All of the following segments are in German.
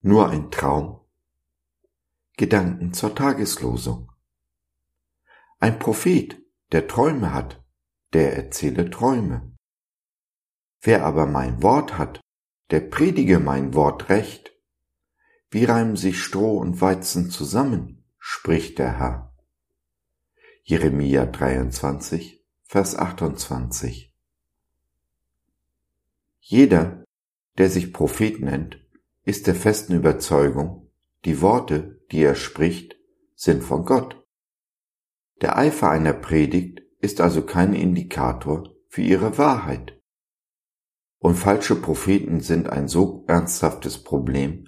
Nur ein Traum? Gedanken zur Tageslosung. Ein Prophet, der Träume hat, der erzähle Träume. Wer aber mein Wort hat, der predige mein Wort recht. Wie reimen sich Stroh und Weizen zusammen, spricht der Herr. Jeremia 23, Vers 28. Jeder, der sich Prophet nennt, ist der festen Überzeugung, die Worte, die er spricht, sind von Gott. Der Eifer einer Predigt ist also kein Indikator für ihre Wahrheit. Und falsche Propheten sind ein so ernsthaftes Problem,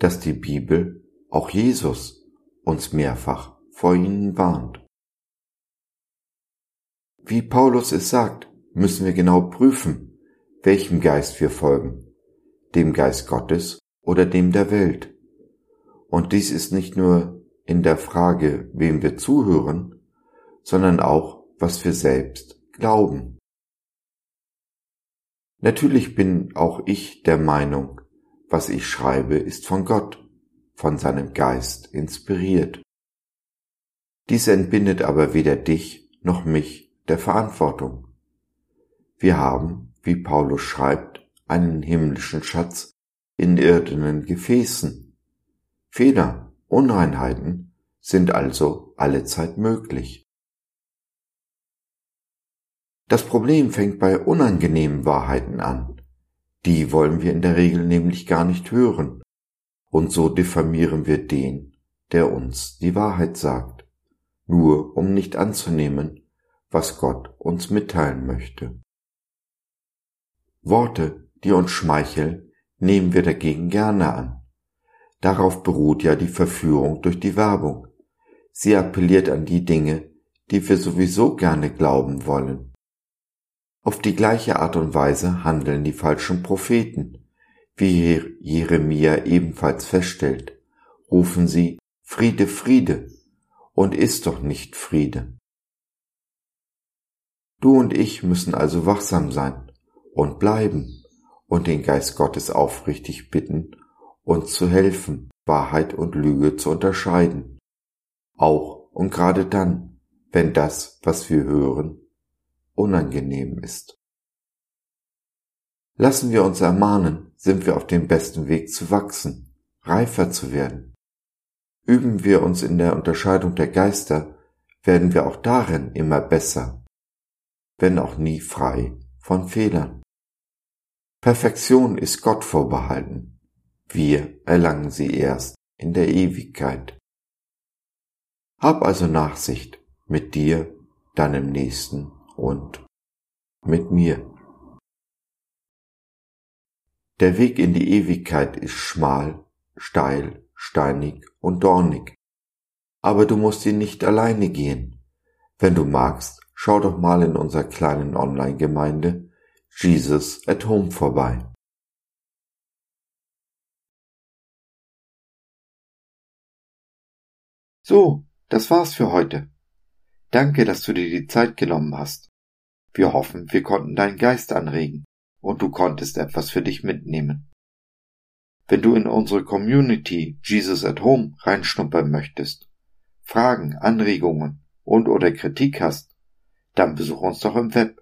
dass die Bibel, auch Jesus, uns mehrfach vor ihnen warnt. Wie Paulus es sagt, müssen wir genau prüfen, welchem Geist wir folgen, dem Geist Gottes oder dem der Welt. Und dies ist nicht nur in der Frage, wem wir zuhören, sondern auch, was wir selbst glauben. Natürlich bin auch ich der Meinung, was ich schreibe, ist von Gott, von seinem Geist inspiriert. Dies entbindet aber weder dich noch mich der Verantwortung. Wir haben, wie Paulus schreibt, einen himmlischen Schatz in irdenen Gefäßen. Fehler, Unreinheiten sind also allezeit möglich. Das Problem fängt bei unangenehmen Wahrheiten an. Die wollen wir in der Regel nämlich gar nicht hören. Und so diffamieren wir den, der uns die Wahrheit sagt, nur um nicht anzunehmen, was Gott uns mitteilen möchte. Worte, die uns schmeicheln, nehmen wir dagegen gerne an. Darauf beruht ja die Verführung durch die Werbung. Sie appelliert an die Dinge, die wir sowieso gerne glauben wollen. Auf die gleiche Art und Weise handeln die falschen Propheten. Wie Jeremia ebenfalls feststellt, rufen sie Friede, Friede und ist doch nicht Friede. Du und ich müssen also wachsam sein und bleiben und den Geist Gottes aufrichtig bitten, uns zu helfen, Wahrheit und Lüge zu unterscheiden. Auch und gerade dann, wenn das, was wir hören, unangenehm ist. Lassen wir uns ermahnen, sind wir auf dem besten Weg zu wachsen, reifer zu werden. Üben wir uns in der Unterscheidung der Geister, werden wir auch darin immer besser, wenn auch nie frei von Fehlern. Perfektion ist Gott vorbehalten. Wir erlangen sie erst in der Ewigkeit. Hab also Nachsicht mit dir, deinem Nächsten und mit mir. Der Weg in die Ewigkeit ist schmal, steil, steinig und dornig. Aber du musst ihn nicht alleine gehen. Wenn du magst, schau doch mal in unserer kleinen Online-Gemeinde Jesus at Home vorbei. So, das war's für heute. Danke, dass du dir die Zeit genommen hast. Wir hoffen, wir konnten deinen Geist anregen und du konntest etwas für dich mitnehmen. Wenn du in unsere Community Jesus at Home reinschnuppern möchtest, Fragen, Anregungen und oder Kritik hast, dann besuch uns doch im Web